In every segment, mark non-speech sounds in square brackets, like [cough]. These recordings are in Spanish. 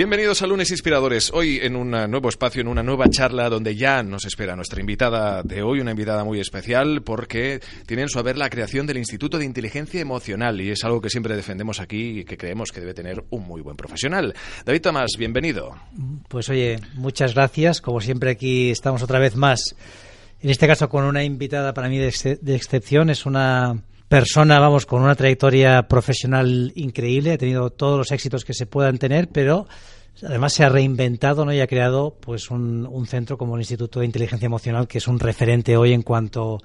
Bienvenidos a Lunes Inspiradores. Hoy en un nuevo espacio, en una nueva charla donde ya nos espera nuestra invitada de hoy, una invitada muy especial porque tiene en su haber la creación del Instituto de Inteligencia Emocional y es algo que siempre defendemos aquí y que creemos que debe tener un muy buen profesional. David Tomás, bienvenido. Pues oye, muchas gracias. Como siempre aquí estamos otra vez más. En este caso con una invitada para mí de, de excepción. Es una persona, vamos, con una trayectoria profesional increíble, ha tenido todos los éxitos que se puedan tener, pero además se ha reinventado ¿no? y ha creado pues un, un centro como el Instituto de Inteligencia Emocional, que es un referente hoy en cuanto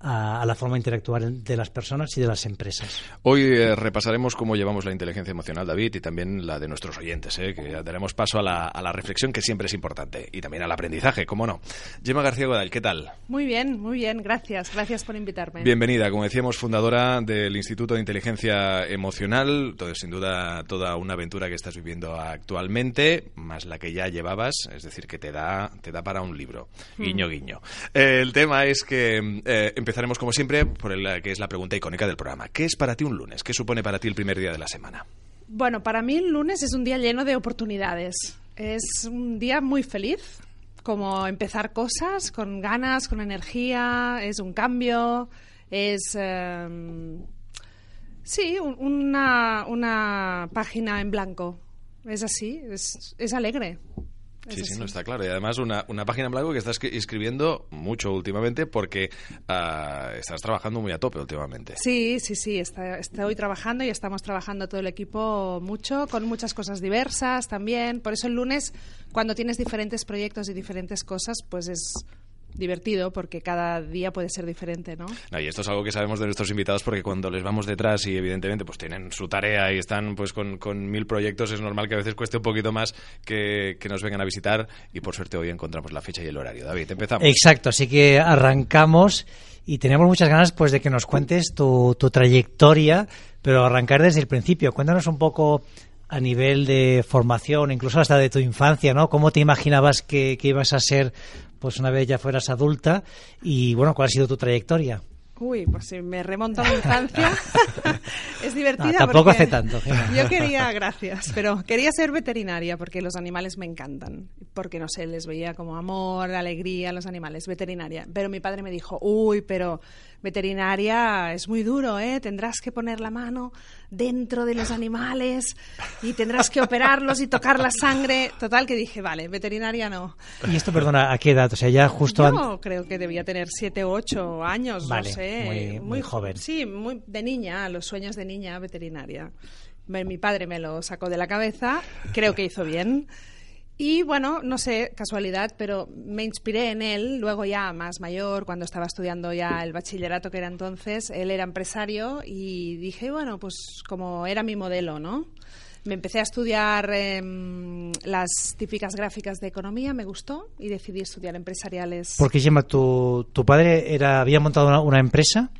a, a, la forma de interactuar de las personas y de las empresas. Hoy eh, repasaremos cómo llevamos la inteligencia emocional, David, y también la de nuestros oyentes, eh, que daremos paso a la, a la, reflexión, que siempre es importante, y también al aprendizaje, cómo no. Gemma García Godal, ¿qué tal? Muy bien, muy bien, gracias. Gracias por invitarme. Bienvenida, como decíamos, fundadora del Instituto de Inteligencia Emocional, todo, sin duda toda una aventura que estás viviendo actualmente, más la que ya llevabas, es decir, que te da, te da para un libro. Guiño, mm. guiño. Eh, el tema es que eh, empezaremos, como siempre, por el que es la pregunta icónica del programa. ¿Qué es para ti un lunes? ¿Qué supone para ti el primer día de la semana? Bueno, para mí el lunes es un día lleno de oportunidades. Es un día muy feliz, como empezar cosas con ganas, con energía, es un cambio, es... Eh, sí, una, una página en blanco. Es así, es, es alegre. Sí, sí, no está claro. Y además una, una página en blanco que estás escribiendo mucho últimamente porque uh, estás trabajando muy a tope últimamente. Sí, sí, sí. Está, estoy trabajando y estamos trabajando todo el equipo mucho, con muchas cosas diversas también. Por eso el lunes, cuando tienes diferentes proyectos y diferentes cosas, pues es divertido porque cada día puede ser diferente, ¿no? no y esto es algo que sabemos de nuestros invitados porque cuando les vamos detrás y evidentemente pues tienen su tarea y están pues con, con mil proyectos es normal que a veces cueste un poquito más que, que, nos vengan a visitar y por suerte hoy encontramos la fecha y el horario. David, empezamos. Exacto, así que arrancamos y tenemos muchas ganas pues de que nos cuentes tu, tu trayectoria, pero arrancar desde el principio. Cuéntanos un poco a nivel de formación, incluso hasta de tu infancia, ¿no? ¿Cómo te imaginabas que, que ibas a ser pues una vez ya fueras adulta y bueno, ¿cuál ha sido tu trayectoria? Uy, pues si me remonto a mi infancia, [laughs] [laughs] es divertida. No, tampoco hace tanto. Yo quería, gracias, pero quería ser veterinaria porque los animales me encantan. Porque no sé, les veía como amor, alegría, los animales, veterinaria. Pero mi padre me dijo, uy, pero veterinaria es muy duro, ¿eh? Tendrás que poner la mano dentro de los animales y tendrás que operarlos y tocar la sangre. Total, que dije, vale, veterinaria no. ¿Y esto, perdona, a qué edad? O sea, ya justo... Yo creo que debía tener siete u ocho años, vale, no sé. Muy, muy, muy joven. Sí, muy de niña, los sueños de niña veterinaria. Mi padre me lo sacó de la cabeza, creo que hizo bien. Y bueno, no sé, casualidad, pero me inspiré en él, luego ya más mayor, cuando estaba estudiando ya el bachillerato que era entonces, él era empresario y dije, bueno, pues como era mi modelo, ¿no? Me empecé a estudiar eh, las típicas gráficas de economía, me gustó y decidí estudiar empresariales. ¿Por qué, Gemma, tu, tu padre era, había montado una, una empresa?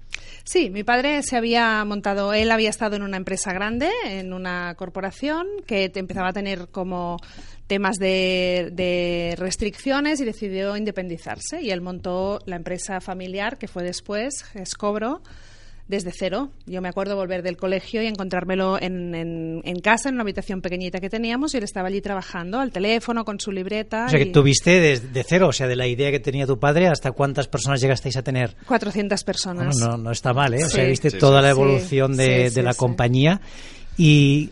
Sí, mi padre se había montado, él había estado en una empresa grande, en una corporación que empezaba a tener como temas de, de, restricciones y decidió independizarse y él montó la empresa familiar que fue después, Escobro, desde cero. Yo me acuerdo volver del colegio y encontrármelo en, en, en, casa, en una habitación pequeñita que teníamos, y él estaba allí trabajando al teléfono con su libreta. O sea, y... que tuviste desde cero, o sea, de la idea que tenía tu padre hasta cuántas personas llegasteis a tener. 400 personas. Bueno, no, no está mal, ¿eh? Sí. O sea, viste sí, toda sí, la evolución de, de, la compañía. Y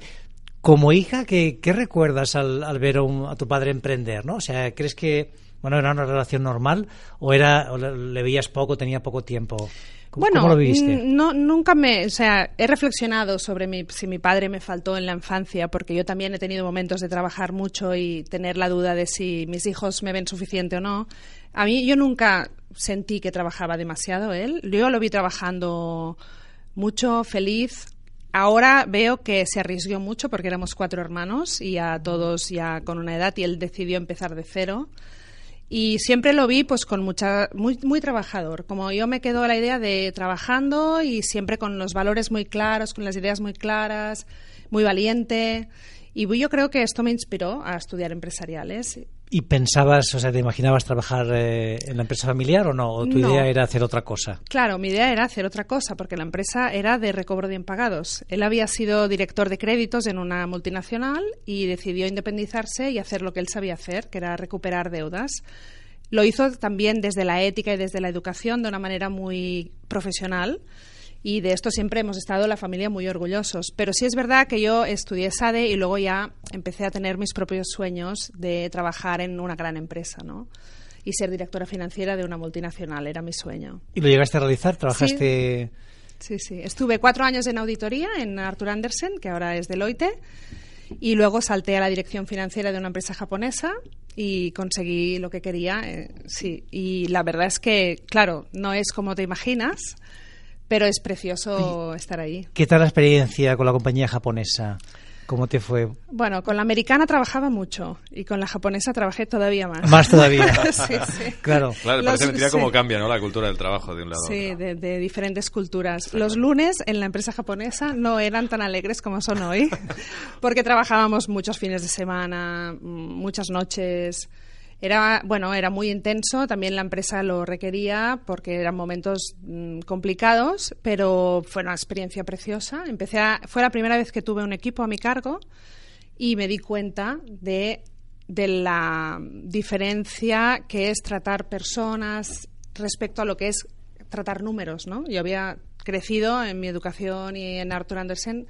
como hija, ¿qué, qué recuerdas al, al ver a, un, a tu padre emprender, no? O sea, ¿crees que bueno, era una relación normal o era o le veías poco, tenía poco tiempo? Bueno, ¿Cómo lo viviste? No, nunca me, o sea, he reflexionado sobre mi, si mi padre me faltó en la infancia, porque yo también he tenido momentos de trabajar mucho y tener la duda de si mis hijos me ven suficiente o no. A mí yo nunca sentí que trabajaba demasiado él. Yo lo vi trabajando mucho, feliz. Ahora veo que se arriesgó mucho porque éramos cuatro hermanos y a todos ya con una edad y él decidió empezar de cero y siempre lo vi pues con mucha muy muy trabajador como yo me quedo la idea de trabajando y siempre con los valores muy claros con las ideas muy claras muy valiente. Y yo creo que esto me inspiró a estudiar empresariales ¿Y pensabas, o sea, te imaginabas trabajar eh, en la empresa familiar o no? ¿O tu No. idea era hacer otra cosa? Claro, mi idea era hacer otra cosa, porque la empresa era de recobro de impagados. Él había sido director de créditos en una multinacional y decidió independizarse y hacer lo que él sabía hacer, que era recuperar deudas. Lo hizo también desde la ética y desde la educación de una manera muy profesional. Y de esto siempre hemos estado la familia muy orgullosos. Pero sí es verdad que yo estudié SADE y luego ya empecé a tener mis propios sueños de trabajar en una gran empresa, ¿no? Y ser directora financiera de una multinacional era mi sueño. ¿Y lo llegaste a realizar? ¿Trabajaste...? Sí, sí. Estuve cuatro años en auditoría en Arthur Andersen, que ahora es Deloitte, y luego salté a la dirección financiera de una empresa japonesa y conseguí lo que quería. eh, sí, y la verdad es que, claro, no es como te imaginas, pero es precioso estar ahí. ¿Qué tal la experiencia con la compañía japonesa? ¿Cómo te fue? Bueno, con la americana trabajaba mucho y con la japonesa trabajé todavía más. Más todavía. [laughs] sí, sí. [laughs] Claro. Claro, Los- parece mentira sí. cómo cambia ¿no? la cultura del trabajo de un lado Sí, de, de diferentes culturas. Los lunes en la empresa japonesa no eran tan alegres como son hoy, [laughs] porque trabajábamos muchos fines de semana, muchas noches. Era, bueno, era muy intenso, también la empresa lo requería porque eran momentos mm, complicados, pero fue una experiencia preciosa. Empecé a- fue la primera vez que tuve un equipo a mi cargo y me di cuenta de, de la diferencia que es tratar personas respecto a lo que es tratar números, ¿no? Yo había crecido en mi educación y en Arthur Andersen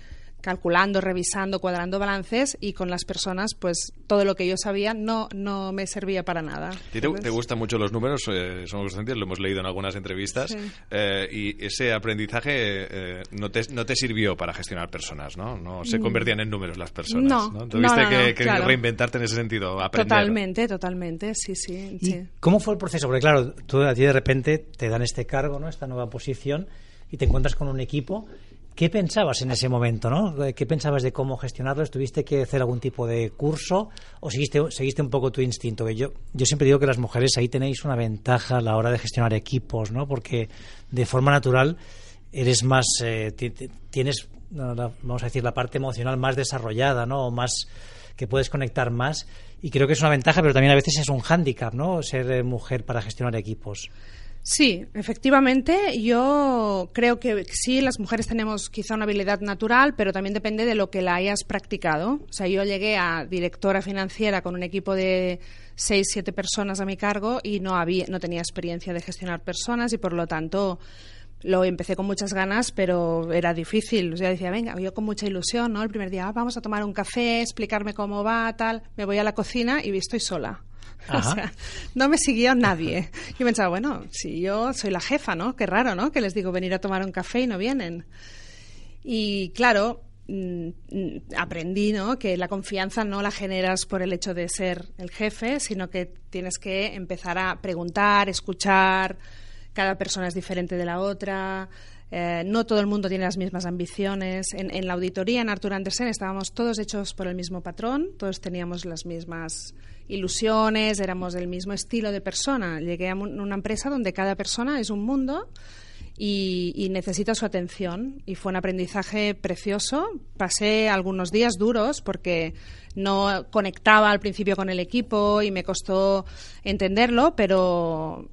calculando, revisando, cuadrando balances y con las personas, pues todo lo que yo sabía no, no me servía para nada. ¿A ti te, gustan mucho los números? Eh, somos conscientes, lo hemos leído en algunas entrevistas. Sí. Eh, y ese aprendizaje eh, no, te, no te sirvió para gestionar personas, ¿no? No se convertían en números las personas. No, ¿no? no, Tuviste no, que, no, que claro. reinventarte en ese sentido, aprender. Totalmente, totalmente, sí, sí. ¿Y sí. cómo fue el proceso? Porque claro, tú a ti de repente te dan este cargo, ¿no? Esta nueva posición y te encuentras con un equipo. ¿Qué pensabas en ese momento, no? ¿Qué pensabas de cómo gestionarlo? ¿Tuviste que hacer algún tipo de curso o seguiste, seguiste un poco tu instinto? Yo, yo siempre digo que las mujeres ahí tenéis una ventaja a la hora de gestionar equipos, ¿no? Porque de forma natural eres más, eh, ti- ti- tienes, vamos a decir, la parte emocional más desarrollada, ¿no? O más que puedes conectar más. Y creo que es una ventaja, pero también a veces es un hándicap, ¿no? Ser eh, mujer para gestionar equipos. Sí, efectivamente, yo creo que sí, las mujeres tenemos quizá una habilidad natural, pero también depende de lo que la hayas practicado. O sea, yo llegué a directora financiera con un equipo de seis, siete personas a mi cargo y no, había, no tenía experiencia de gestionar personas y por lo tanto lo empecé con muchas ganas, pero era difícil. O sea, decía, venga, yo con mucha ilusión, ¿no? El primer día, "Ah, vamos a tomar un café, explicarme cómo va, tal. Me voy a la cocina y estoy sola. [laughs] O Ajá. sea, no me siguió nadie. Yo pensaba, bueno, si yo soy la jefa, ¿no? Qué raro, ¿no? Que les digo venir a tomar un café y no vienen. Y claro, mm, aprendí, ¿no? Que la confianza no la generas por el hecho de ser el jefe, sino que tienes que empezar a preguntar, escuchar. Cada persona es diferente de la otra. eh, no todo el mundo tiene las mismas ambiciones. En, en la auditoría en Arthur Andersen estábamos todos hechos por el mismo patrón, todos teníamos las mismas ilusiones, éramos del mismo estilo de persona. Llegué a un- una empresa donde cada persona es un mundo y, y necesita su atención. Y fue un aprendizaje precioso. Pasé algunos días duros porque no conectaba al principio con el equipo y me costó entenderlo, pero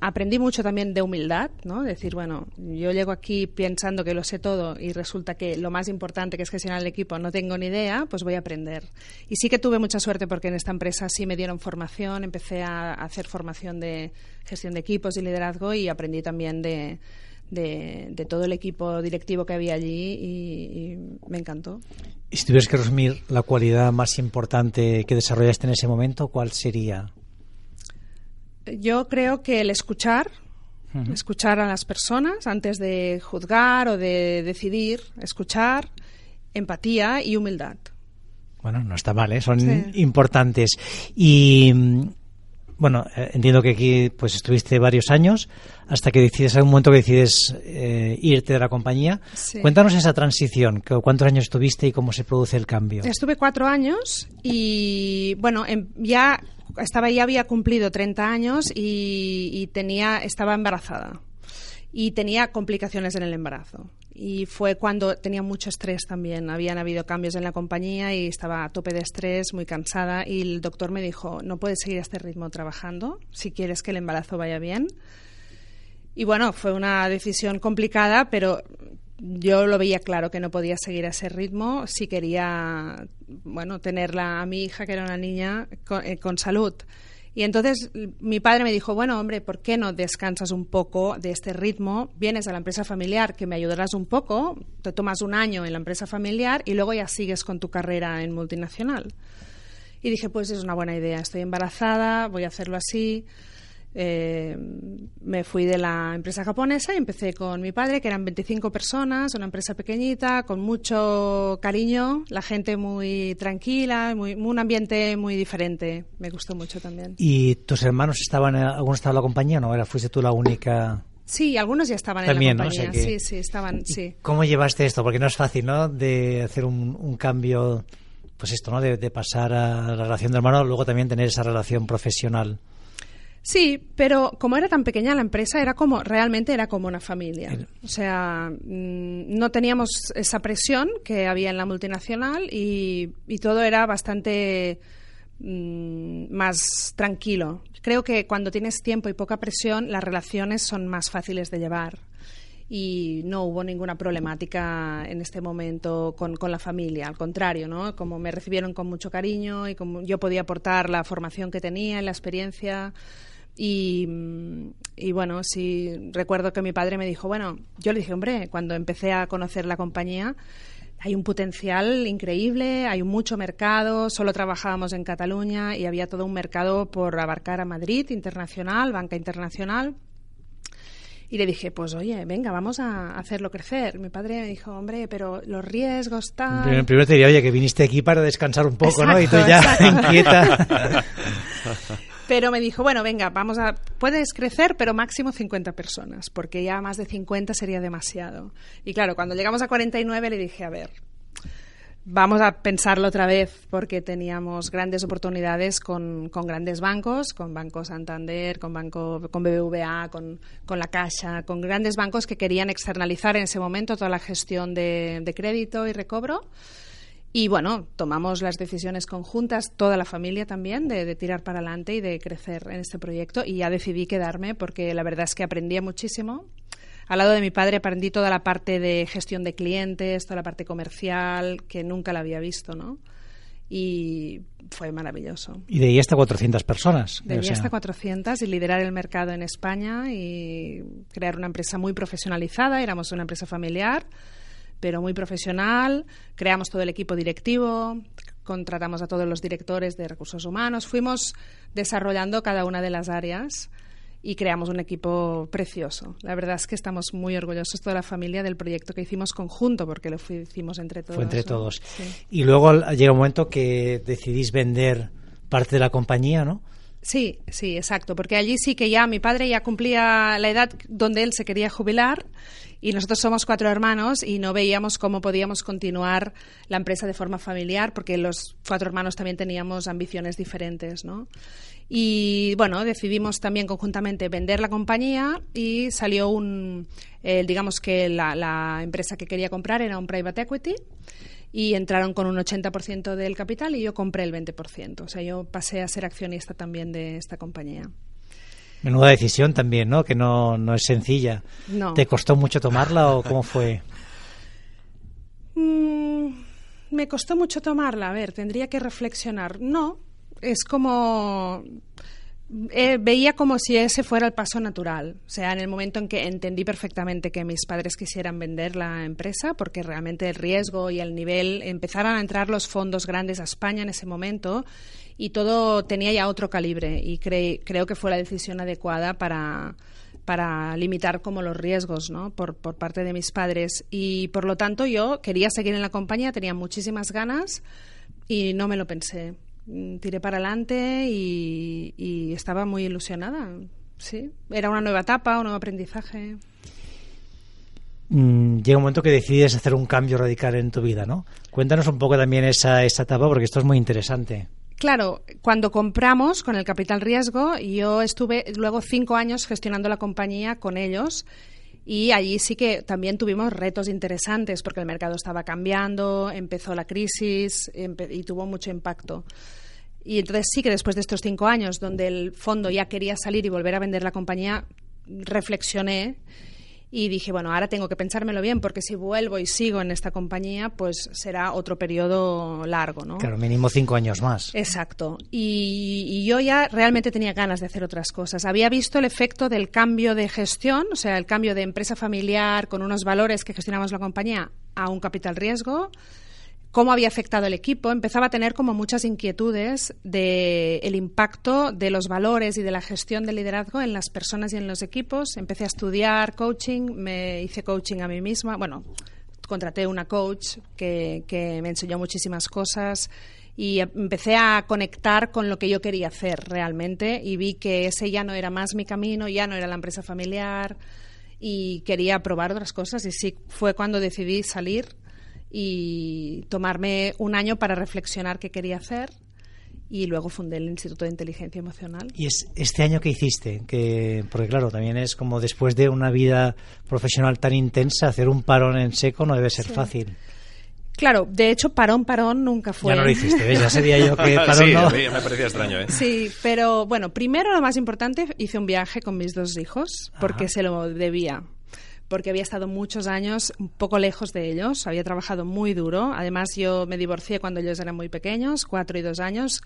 aprendí mucho también de humildad, ¿no? Decir, bueno, yo llego aquí pensando que lo sé todo y resulta que lo más importante que es gestionar el equipo no tengo ni idea, pues voy a aprender. Y sí que tuve mucha suerte porque en esta empresa sí me dieron formación, empecé a hacer formación de gestión de equipos y liderazgo y aprendí también de, de, todo el equipo directivo que había allí y, y me encantó. Y si tuvieras que resumir la cualidad más importante que desarrollaste en ese momento, ¿cuál sería? Yo creo que el escuchar, escuchar a las personas antes de juzgar o de decidir, escuchar, empatía y humildad. Bueno, no está mal, ¿eh? son Sí. importantes. Y mm, bueno, eh, entiendo que aquí pues estuviste varios años hasta que decides, hay un momento que decides eh, irte de la compañía. Sí. Cuéntanos esa transición, cuántos años estuviste y cómo se produce el cambio. Estuve cuatro años y bueno, em- ya estaba ya había cumplido 30 años y, y tenía estaba embarazada y tenía complicaciones en el embarazo y fue cuando tenía mucho estrés también. Habían habido cambios en la compañía y estaba a tope de estrés, muy cansada. Y el doctor me dijo, no puedes seguir a este ritmo trabajando si quieres que el embarazo vaya bien. Y bueno, fue una decisión complicada, pero yo lo veía claro que no podía seguir a ese ritmo si quería, bueno, tenerla a mi hija, que era una niña, con, eh, con salud. Y entonces mi padre me dijo, bueno, hombre, ¿por qué no descansas un poco de este ritmo? Vienes a la empresa familiar, que me ayudarás un poco, te tomas un año en la empresa familiar y luego ya sigues con tu carrera en multinacional. Y dije, pues es una buena idea, estoy embarazada, voy a hacerlo así. Eh, me fui de la empresa japonesa y empecé con mi padre, que eran 25 personas, una empresa pequeñita, con mucho cariño, la gente muy tranquila, muy, un ambiente muy diferente. Me gustó mucho también. ¿Y tus hermanos estaban, algunos estaban en la compañía no? ¿Era, ¿Fuiste tú la única...? Sí, algunos ya estaban en la compañía. Sí, sí, estaban, sí. ¿Cómo llevaste esto? Porque no es fácil, ¿no? De hacer un, un cambio, pues esto, ¿no? De, de pasar a la relación de hermano, luego también tener esa relación profesional. Sí, pero como era tan pequeña la empresa, era como realmente era como una familia. O sea, mm, no teníamos esa presión que había en la multinacional y, todo era bastante mm, más tranquilo. Creo que cuando tienes tiempo y poca presión, las relaciones son más fáciles de llevar y no hubo ninguna problemática en este momento con, con, la familia. Al contrario, ¿no? Como me recibieron con mucho cariño y como yo podía aportar la formación que tenía y la experiencia, y, y, bueno, sí recuerdo que mi padre me dijo, bueno, yo le dije, hombre, cuando empecé a conocer la compañía, hay un potencial increíble, hay mucho mercado, solo trabajábamos en Cataluña y había todo un mercado por abarcar a Madrid, internacional, banca internacional. Y le dije, pues oye, venga, vamos a hacerlo crecer. Mi padre me dijo, hombre, pero los riesgos están... Primero, te diría, oye, que viniste aquí para descansar un poco, ¿no? Y tú ya [laughs] inquieta. [laughs] Pero me dijo, bueno, venga, vamos a, puedes crecer, pero máximo 50 personas, porque ya más de 50 sería demasiado. Y claro, cuando llegamos a 49 le dije, a ver, vamos a pensarlo otra vez, porque teníamos grandes oportunidades con, con grandes bancos, con Banco Santander, con, banco, con BBVA, con, con La Caixa, con grandes bancos que querían externalizar en ese momento toda la gestión de, de crédito y recobro y bueno, tomamos las decisiones conjuntas, toda la familia también, de, tirar para adelante y de crecer en este proyecto. Y ya decidí quedarme porque la verdad es que aprendía muchísimo. Al lado de mi padre aprendí toda la parte de gestión de clientes, toda la parte comercial, que nunca la había visto, ¿no? y fue maravilloso. Y de ahí hasta 400 personas. De ahí hasta 400 y liderar el mercado en España y crear una empresa muy profesionalizada. Éramos una empresa familiar pero muy profesional. Creamos todo el equipo directivo, contratamos a todos los directores de recursos humanos, fuimos desarrollando cada una de las áreas y creamos un equipo precioso. La verdad es que estamos muy orgullosos toda la familia del proyecto que hicimos conjunto, porque lo hicimos entre todos. Fue entre todos. Y luego llega un momento que decidís vender parte de la compañía, ¿no? Sí, sí, exacto, porque allí sí que ya mi padre ya cumplía la edad donde él se quería jubilar y nosotros somos cuatro hermanos y no veíamos cómo podíamos continuar la empresa de forma familiar porque los cuatro hermanos también teníamos ambiciones diferentes, ¿no? Y bueno, decidimos también conjuntamente vender la compañía y salió un, digamos que la, la empresa que quería comprar era un private equity y entraron con un 80% del capital y yo compré el 20%. O sea, yo pasé a ser accionista también de esta compañía. Menuda decisión también, ¿no? Que no, no es sencilla. No. ¿Te costó mucho tomarla o cómo fue? Mm, me costó mucho tomarla. A ver, tendría que reflexionar. No, es como eh, veía como si ese fuera el paso natural. O sea, en el momento en que entendí perfectamente que mis padres quisieran vender la empresa, porque realmente el riesgo y el nivel empezaron a entrar los fondos grandes a España en ese momento y todo tenía ya otro calibre. Y creo que fue la decisión adecuada para, para limitar como los riesgos ¿no? por, por parte de mis padres. Y por lo tanto yo quería seguir en la compañía, tenía muchísimas ganas y no me lo pensé. Mm, tiré para adelante y, estaba muy ilusionada. Sí, era una nueva etapa, un nuevo aprendizaje. Mm, llega un momento que decides hacer un cambio radical en tu vida, ¿no? Cuéntanos un poco también esa, esa etapa porque esto es muy interesante. Claro, cuando compramos con el capital riesgo, yo estuve luego cinco años gestionando la compañía con ellos Y allí sí que también tuvimos retos interesantes porque el mercado estaba cambiando, empezó la crisis y tuvo mucho impacto. Y entonces sí que después de estos cinco años, donde el fondo ya quería salir y volver a vender la compañía, reflexioné y dije, bueno, ahora tengo que pensármelo bien porque si vuelvo y sigo en esta compañía, pues será otro periodo largo, ¿no? Claro, mínimo cinco años más. Exacto. Y, yo ya realmente tenía ganas de hacer otras cosas. Había visto el efecto del cambio de gestión, o sea, el cambio de empresa familiar con unos valores que gestionamos la compañía a un capital riesgo cómo había afectado el equipo, empezaba a tener como muchas inquietudes del el impacto de los valores y de la gestión del liderazgo en las personas y en los equipos. Empecé a estudiar coaching, me hice coaching a mí misma. Bueno, contraté una coach que, que me enseñó muchísimas cosas y empecé a conectar con lo que yo quería hacer realmente y vi que ese ya no era más mi camino, ya no era la empresa familiar y quería probar otras cosas y sí fue cuando decidí salir y tomarme un año para reflexionar qué quería hacer y luego fundé el Instituto de Inteligencia Emocional. ¿Y es este año que hiciste? Que, porque claro, también es como después de una vida profesional tan intensa, hacer un parón en seco no debe ser fácil. Claro, de hecho, parón, parón nunca fue. Ya no lo hiciste, ¿ves? Ya sería yo que [laughs] parón sí, no. me parecía extraño, ¿eh? Sí, pero bueno, primero lo más importante, hice un viaje con mis dos hijos, porque se lo debía porque había estado muchos años un poco lejos de ellos, había trabajado muy duro. Además, yo me divorcié cuando ellos eran muy pequeños, cuatro y dos años,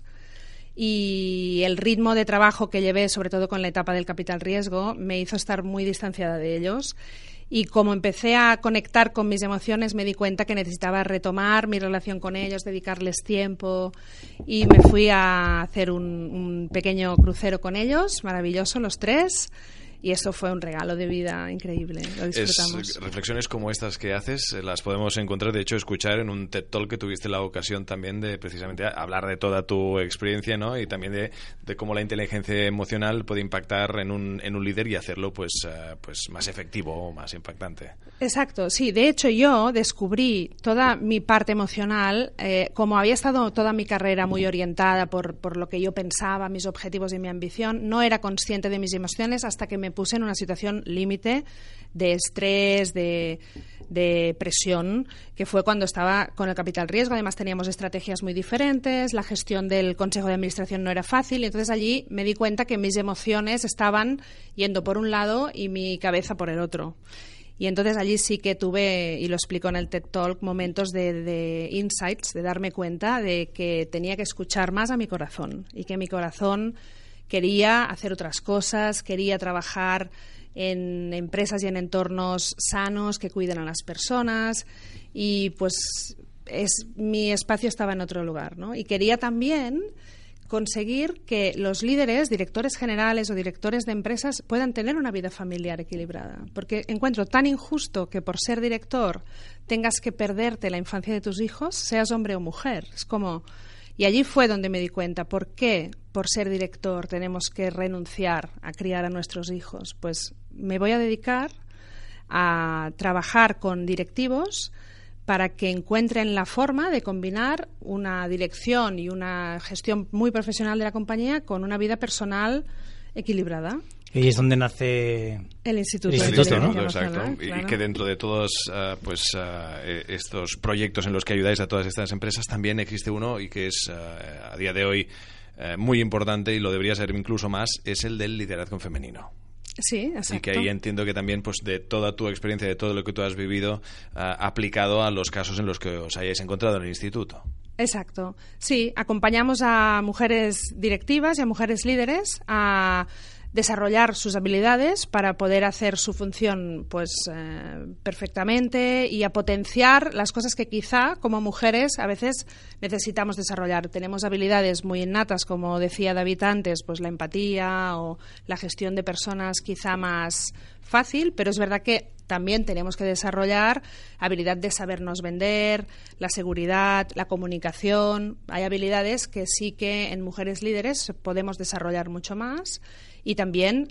y el ritmo de trabajo que llevé, sobre todo con la etapa del capital riesgo, me hizo estar muy distanciada de ellos. Y como empecé a conectar con mis emociones, me di cuenta que necesitaba retomar mi relación con ellos, dedicarles tiempo. Y me fui a hacer un, un pequeño crucero con ellos, maravilloso, los tres y eso fue un regalo de vida increíble. Lo disfrutamos. reflexiones como estas que haces eh, las podemos encontrar, de hecho, escuchar en un TED Talk que tuviste la ocasión también de precisamente hablar de toda tu experiencia ¿no? y también de, de cómo la inteligencia emocional puede impactar en un, en un líder y hacerlo pues, uh, pues más efectivo o más impactante. Exacto, sí. De hecho, yo descubrí toda mi parte emocional, eh, como había estado toda mi carrera muy orientada por, por lo que yo pensaba, mis objetivos y mi ambición, no era consciente de mis emociones hasta que me puse en una situación límite de estrés, de, presión, que fue cuando estaba con el capital riesgo. Además, teníamos estrategias muy diferentes, la gestión del Consejo de Administración no era fácil, y entonces allí me di cuenta que mis emociones estaban yendo por un lado y mi cabeza por el otro. Y entonces allí sí que tuve, y lo explico en el TED Talk, momentos de, de, insights, de darme cuenta de que tenía que escuchar más a mi corazón y que mi corazón quería hacer otras cosas, quería trabajar en empresas y en entornos sanos que cuiden a las personas y pues es, mi espacio estaba en otro lugar, ¿no? Y quería también conseguir que los líderes, directores generales o directores de empresas puedan tener una vida familiar equilibrada. Porque encuentro tan injusto que por ser director tengas que perderte la infancia de tus hijos, seas hombre o mujer. Es como y allí fue donde me di cuenta por qué, por ser director, tenemos que renunciar a criar a nuestros hijos. Pues me voy a dedicar a trabajar con directivos para que encuentren la forma de combinar una dirección y una gestión muy profesional de la compañía con una vida personal equilibrada. Y es donde nace el Instituto, el instituto ¿no? Exacto. Y que dentro de todos uh, pues, uh, estos proyectos en los que ayudáis a todas estas empresas también existe uno y que es uh, a día de hoy muy importante y lo debería ser incluso más, es el del liderazgo femenino. Sí, exacto. Y que ahí entiendo que también, pues, de toda tu experiencia, de todo lo que tú has vivido, aplicado a los casos en los que os hayáis encontrado en el instituto. Exacto. Sí, acompañamos a mujeres directivas y a mujeres líderes a desarrollar sus habilidades para poder hacer su función pues eh, perfectamente y a potenciar las cosas que quizá como mujeres a veces necesitamos desarrollar. Tenemos habilidades muy innatas, como decía David antes, pues la empatía o la gestión de personas quizá más fácil, pero es verdad que también tenemos que desarrollar habilidad de sabernos vender, la seguridad, la comunicación. Hay habilidades que sí que en mujeres líderes podemos desarrollar mucho más y también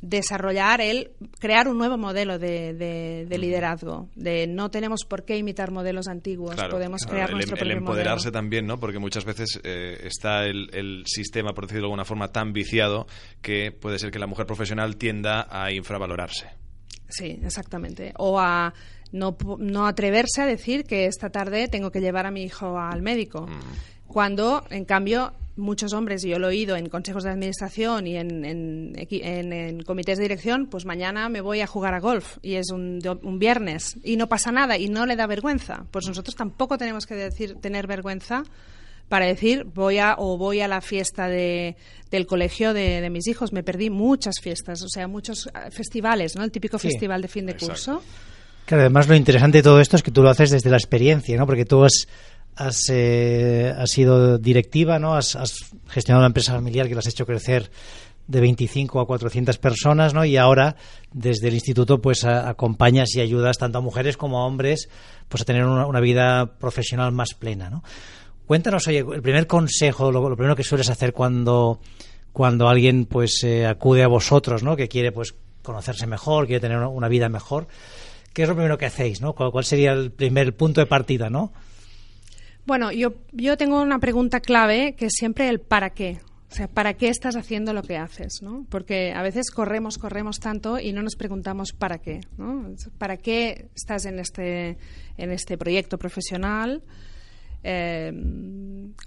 desarrollar el crear un nuevo modelo de, liderazgo de no tenemos por qué imitar modelos antiguos podemos crear el, nuestro el empoderarse también no porque muchas veces eh, está el, el, sistema por decirlo de alguna forma tan viciado que puede ser que la mujer profesional tienda a infravalorarse Sí, exactamente. O a no, no atreverse a decir que esta tarde tengo que llevar a mi hijo al médico. Mm. Cuando, en cambio, muchos hombres, y yo lo he oído en consejos de administración y en, en, equi- en- en comités de dirección, pues mañana me voy a jugar a golf y es un, un viernes y no pasa nada y no le da vergüenza. Pues nosotros tampoco tenemos que decir tener vergüenza para decir voy a o voy a la fiesta de, del colegio de, de mis hijos. Me perdí muchas fiestas, o sea, muchos eh, festivales, ¿no? El típico Sí. festival de fin de Exacto. curso. Claro, además lo interesante de todo esto es que tú lo haces desde la experiencia, ¿no? Porque tú has, has, eh, sido directiva, ¿no? Has, has gestionado una empresa familiar que la has hecho crecer de 25 a 400 personas, ¿no? Y ahora, desde el instituto, pues acompañas y ayudas tanto a mujeres como a hombres, pues a tener una, vida profesional más plena, ¿no? Cuéntanos, oye, el primer consejo, lo, primero que sueles hacer cuando, cuando alguien, pues, eh, acude a vosotros, ¿no? Que quiere, pues, conocerse mejor, quiere tener una, una vida mejor. ¿Qué es lo primero que hacéis, no? ¿Cuál, cuál sería el primer punto de partida, no? Bueno, yo, yo tengo una pregunta clave que es siempre el para qué. O sea, ¿para qué estás haciendo lo que haces? ¿no? Porque a veces corremos, corremos tanto y no nos preguntamos para qué. ¿no? ¿Para qué estás en este, en este proyecto profesional? Eh,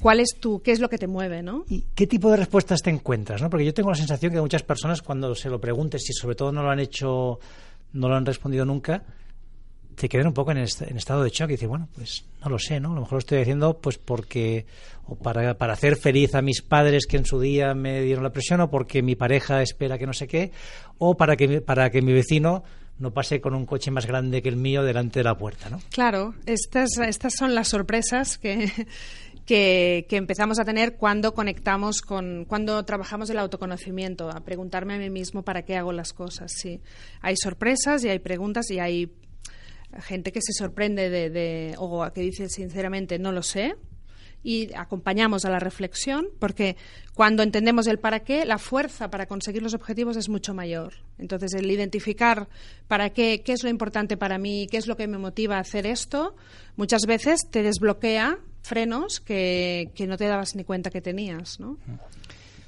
¿Cuál es tu, qué es lo que te mueve? ¿no? ¿Y qué tipo de respuestas te encuentras? ¿no? Porque yo tengo la sensación que muchas personas cuando se lo preguntes, si sobre todo no lo han hecho, no lo han respondido nunca, te quedan un poco en, est- en estado de shock y dices, bueno, pues no lo sé, ¿no? A lo mejor lo estoy haciendo pues porque, o para, para hacer feliz a mis padres que en su día me dieron la presión, o porque mi pareja espera que no sé qué, o para que, para que mi vecino no pase con un coche más grande que el mío delante de la puerta, ¿no? Claro, estas, estas son las sorpresas que, que, que empezamos a tener cuando conectamos con, cuando trabajamos el autoconocimiento, a preguntarme a mí mismo para qué hago las cosas. Sí, hay sorpresas y hay preguntas y hay gente que se sorprende de, de o que dice sinceramente no lo sé y acompañamos a la reflexión porque cuando entendemos el para qué, la fuerza para conseguir los objetivos es mucho mayor. Entonces, el identificar para qué, qué es lo importante para mí, qué es lo que me motiva a hacer esto, muchas veces te desbloquea frenos que, que no te dabas ni cuenta que tenías.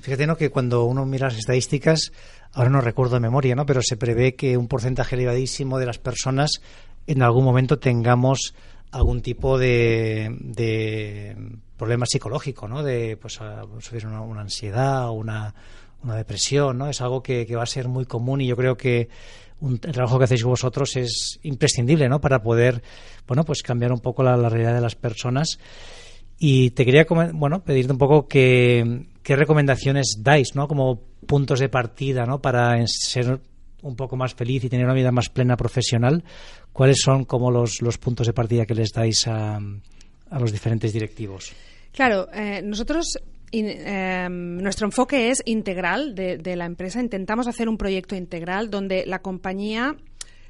Fíjate, ¿no? Que cuando uno mira las estadísticas, ahora no recuerdo de memoria, ¿no? Pero se prevé que un porcentaje elevadísimo de las personas en algún momento tengamos algún tipo de, de problema psicológico, ¿no? De, pues, sufrir una, una ansiedad una, una depresión, ¿no? Es algo que, que va a ser muy común y yo creo que un, el trabajo que hacéis vosotros es imprescindible, ¿no? Para poder, bueno, pues cambiar un poco la, realidad de las personas. Y te quería bueno, pedirte un poco que, qué recomendaciones dais, ¿no? Como puntos de partida, ¿no? Para ser un poco más feliz y tener una vida más plena profesional. ¿Cuáles son como los, los puntos de partida que les dais a, a los diferentes directivos? Claro, eh, nosotros eh, nuestro enfoque es integral de, de la empresa. Intentamos hacer un proyecto integral donde la compañía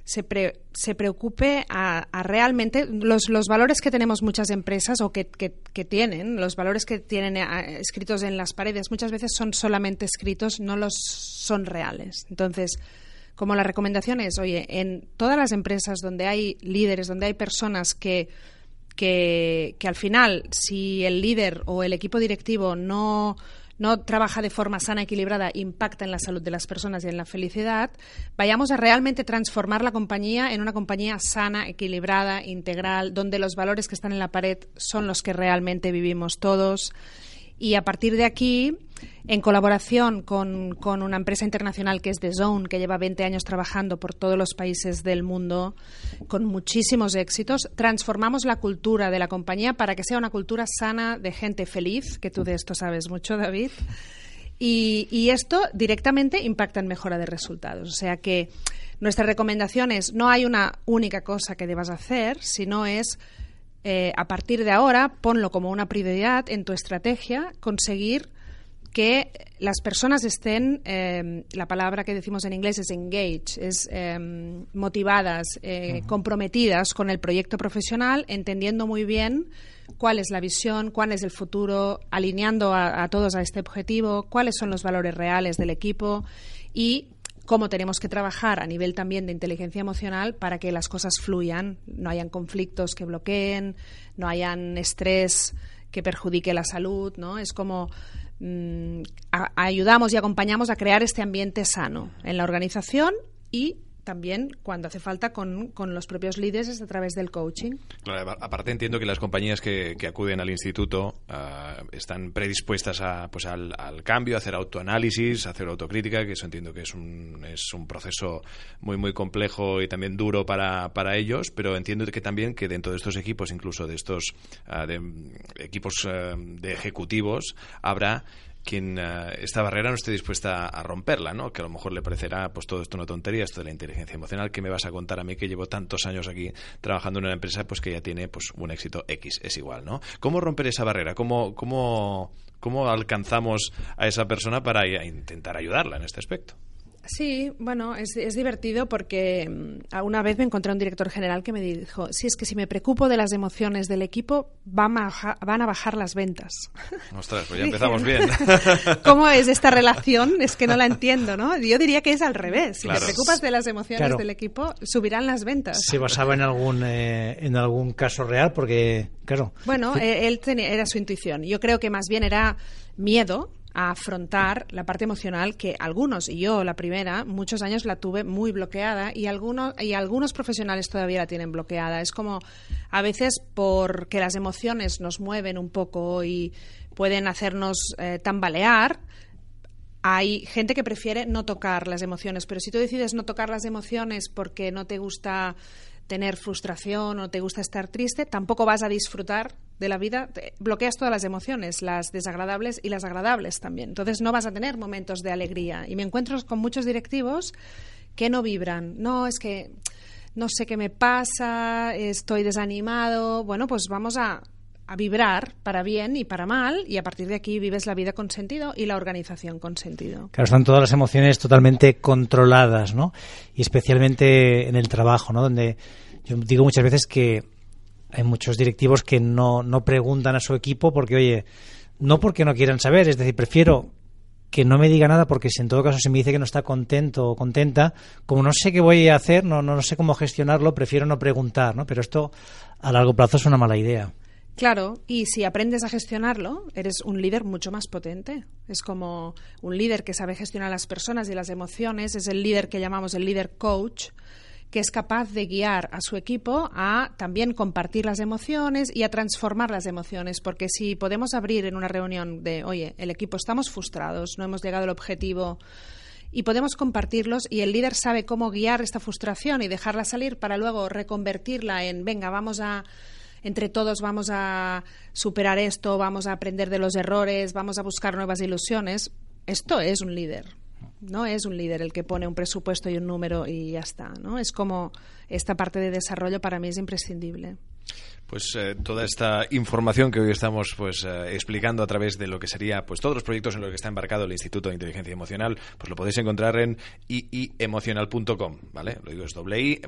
se, pre- se preocupe a, realmente los, los valores que tenemos muchas empresas o que, que- que tienen, los valores que tienen eh, escritos en las paredes, muchas veces son solamente escritos, no los son reales. Entonces, como la recomendación es, oye, en todas las empresas donde hay líderes, donde hay personas que que, que al final, si el líder o el equipo directivo no, no trabaja de forma sana, equilibrada, impacta en la salud de las personas y en la felicidad, vayamos a realmente transformar la compañía en una compañía sana, equilibrada, integral, donde los valores que están en la pared son los que realmente vivimos todos. Y a partir de aquí, en colaboración con, con una empresa internacional que es The Zone, que lleva 20 años trabajando por todos los países del mundo, con muchísimos éxitos, transformamos la cultura de la compañía para que sea una cultura sana de gente feliz, que tú de esto sabes mucho, David. Y, y esto directamente impacta en mejora de resultados. O sea que nuestra recomendación es no hay una única cosa que debas hacer, sino es eh, a partir de ahora ponlo como una prioridad en tu estrategia conseguir que las personas estén, eh, la palabra que decimos en inglés es engage, es eh, motivadas, eh, comprometidas con el proyecto profesional, entendiendo muy bien cuál es la visión, cuál es el futuro, alineando a, a todos a este objetivo, cuáles son los valores reales del equipo y cómo tenemos que trabajar a nivel también de inteligencia emocional para que las cosas fluyan, no hayan conflictos que bloqueen, no hayan estrés que perjudique la salud, ¿no? Es como mm, ayudamos y acompañamos a crear este ambiente sano en la organización y también cuando hace falta con, con los propios líderes a través del coaching. Aparte entiendo que las compañías que, acuden al instituto uh, están predispuestas a, pues al, cambio, a hacer autoanálisis, a hacer autocrítica, que eso entiendo que es un, es un proceso muy muy complejo y también duro para, para ellos, pero entiendo que también que dentro de estos equipos, incluso de estos uh, de, equipos uh, de ejecutivos, habrá quien uh, esta barrera no esté dispuesta a romperla, ¿no? Que a lo mejor le parecerá, pues todo esto una tontería, esto de la inteligencia emocional, ¿qué me vas a contar a mí que llevo tantos años aquí trabajando en una empresa, pues que ya tiene pues un éxito X, es igual, ¿no? ¿Cómo romper esa barrera? ¿Cómo, cómo, cómo alcanzamos a esa persona para intentar ayudarla en este aspecto? Sí, bueno, es, es, divertido porque mm, una vez me encontré un director general que me dijo, sí, es que si me preocupo de las emociones del equipo, van a, bajar, van a bajar las ventas. [laughs] Ostras, pues ya empezamos bien. [laughs] ¿Cómo es esta relación? Es que no la entiendo, ¿no? Yo diría que es al revés. Si claro. te preocupas de las emociones claro. del equipo, subirán las ventas. Se basaba en algún, eh, en algún caso real porque, claro... Bueno, él tenía, era su intuición. Yo creo que más bien era miedo a afrontar la parte emocional que algunos, y yo la primera, muchos años la tuve muy bloqueada y algunos, y algunos profesionales todavía la tienen bloqueada. Es como a veces porque las emociones nos mueven un poco y pueden hacernos eh, tambalear, hay gente que prefiere no tocar las emociones, pero si tú decides no tocar las emociones porque no te gusta tener frustración o te gusta estar triste, tampoco vas a disfrutar de la vida. Bloqueas todas las emociones, las desagradables y las agradables también. Entonces no vas a tener momentos de alegría. Y me encuentro con muchos directivos que no vibran. No, es que no sé qué me pasa, estoy desanimado. Bueno, pues vamos a, a vibrar para bien y para mal y a partir de aquí vives la vida con sentido y la organización con sentido. Claro, están todas las emociones totalmente controladas, ¿no? Y especialmente en el trabajo, ¿no? Donde yo digo muchas veces que hay muchos directivos que no, no preguntan a su equipo porque, oye, no porque no quieran saber, es decir, prefiero que no me diga nada porque si en todo caso se me dice que no está contento o contenta, como no sé qué voy a hacer, no, no sé cómo gestionarlo, prefiero no preguntar, ¿no? Pero esto a largo plazo es una mala idea. Claro, y si aprendes a gestionarlo, eres un líder mucho más potente. Es como un líder que sabe gestionar las personas y las emociones, es el líder que llamamos el líder coach, que es capaz de guiar a su equipo a también compartir las emociones y a transformar las emociones, porque si podemos abrir en una reunión de, oye, el equipo estamos frustrados, no hemos llegado al objetivo y podemos compartirlos y el líder sabe cómo guiar esta frustración y dejarla salir para luego reconvertirla en, venga, vamos a entre todos vamos a superar esto, vamos a aprender de los errores, vamos a buscar nuevas ilusiones, esto es un líder. No es un líder el que pone un presupuesto y un número y ya está, ¿no? Es como esta parte de desarrollo para mí es imprescindible pues eh, toda esta información que hoy estamos pues eh, explicando a través de lo que sería pues todos los proyectos en los que está embarcado el Instituto de Inteligencia Emocional, pues lo podéis encontrar en iiemocional.com, ¿vale? Lo digo es doble i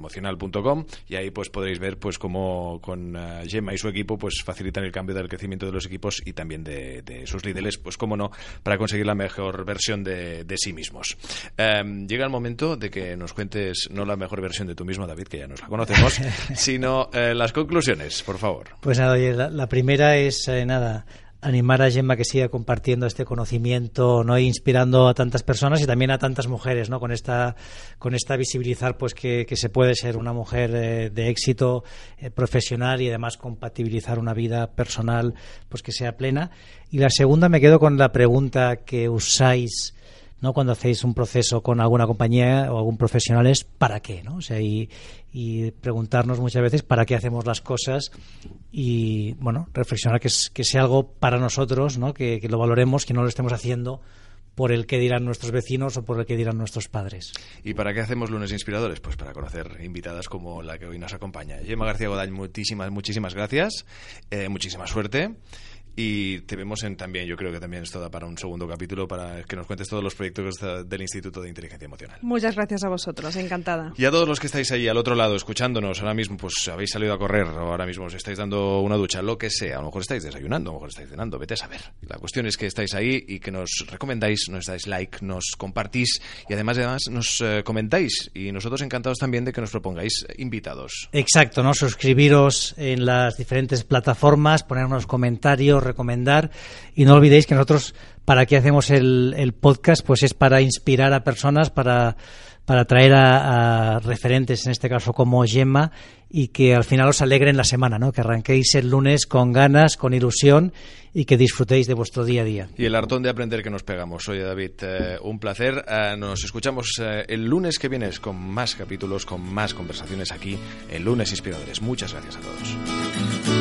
y ahí pues podréis ver pues cómo con uh, Gemma y su equipo pues facilitan el cambio del crecimiento de los equipos y también de, sus líderes, pues cómo no, para conseguir la mejor versión de, de sí mismos. Um, llega el momento de que nos cuentes no la mejor versión de tú mismo, David, que ya nos la conocemos, [laughs] sino uh, las conclusiones por favor. Pues nada, oye, la, la primera es, eh, nada, animar a Gemma que siga compartiendo este conocimiento, no inspirando a tantas personas y también a tantas mujeres, ¿no? Con esta, con esta visibilizar, pues que, que se puede ser una mujer eh, de éxito eh, profesional y además compatibilizar una vida personal, pues que sea plena. Y la segunda me quedo con la pregunta que usáis ¿no? Cuando hacéis un proceso con alguna compañía o algún profesional es ¿para qué? ¿no? O sea, y, y preguntarnos muchas veces para qué hacemos las cosas y, bueno, reflexionar que, es, que sea algo para nosotros, ¿no? Que, lo valoremos, que no lo estemos haciendo por el que dirán nuestros vecinos o por el que dirán nuestros padres. ¿Y para qué hacemos lunes inspiradores? Pues para conocer invitadas como la que hoy nos acompaña. Gemma García Godañ, muchísimas, muchísimas gracias, eh, muchísima suerte y te vemos en también, yo creo que también esto da para un segundo capítulo para que nos cuentes todos los proyectos del Instituto de Inteligencia Emocional. Muchas gracias a vosotros, encantada. Y a todos los que estáis ahí al otro lado escuchándonos, ahora mismo pues habéis salido a correr o ahora mismo os estáis dando una ducha, lo que sea, a lo mejor estáis desayunando, a lo mejor estáis cenando, vete a saber. La cuestión es que estáis ahí y que nos recomendáis, nos dais like, nos compartís y además además nos eh, comentáis y nosotros encantados también de que nos propongáis invitados. Exacto, ¿no? Suscribiros en las diferentes plataformas, ponernos comentarios, recomendar y no olvidéis que nosotros para qué hacemos el, podcast, pues es para inspirar a personas, para para traer a, referentes, en este caso como Gemma, y que al final os alegren la semana, ¿no? que arranquéis el lunes con ganas, con ilusión y que disfrutéis de vuestro día a día. Y el hartón de aprender que nos pegamos. Oye, David, eh, un placer. Eh, nos escuchamos eh, el lunes que viene con más capítulos, con más conversaciones aquí en Lunes Inspiradores. Muchas gracias a todos.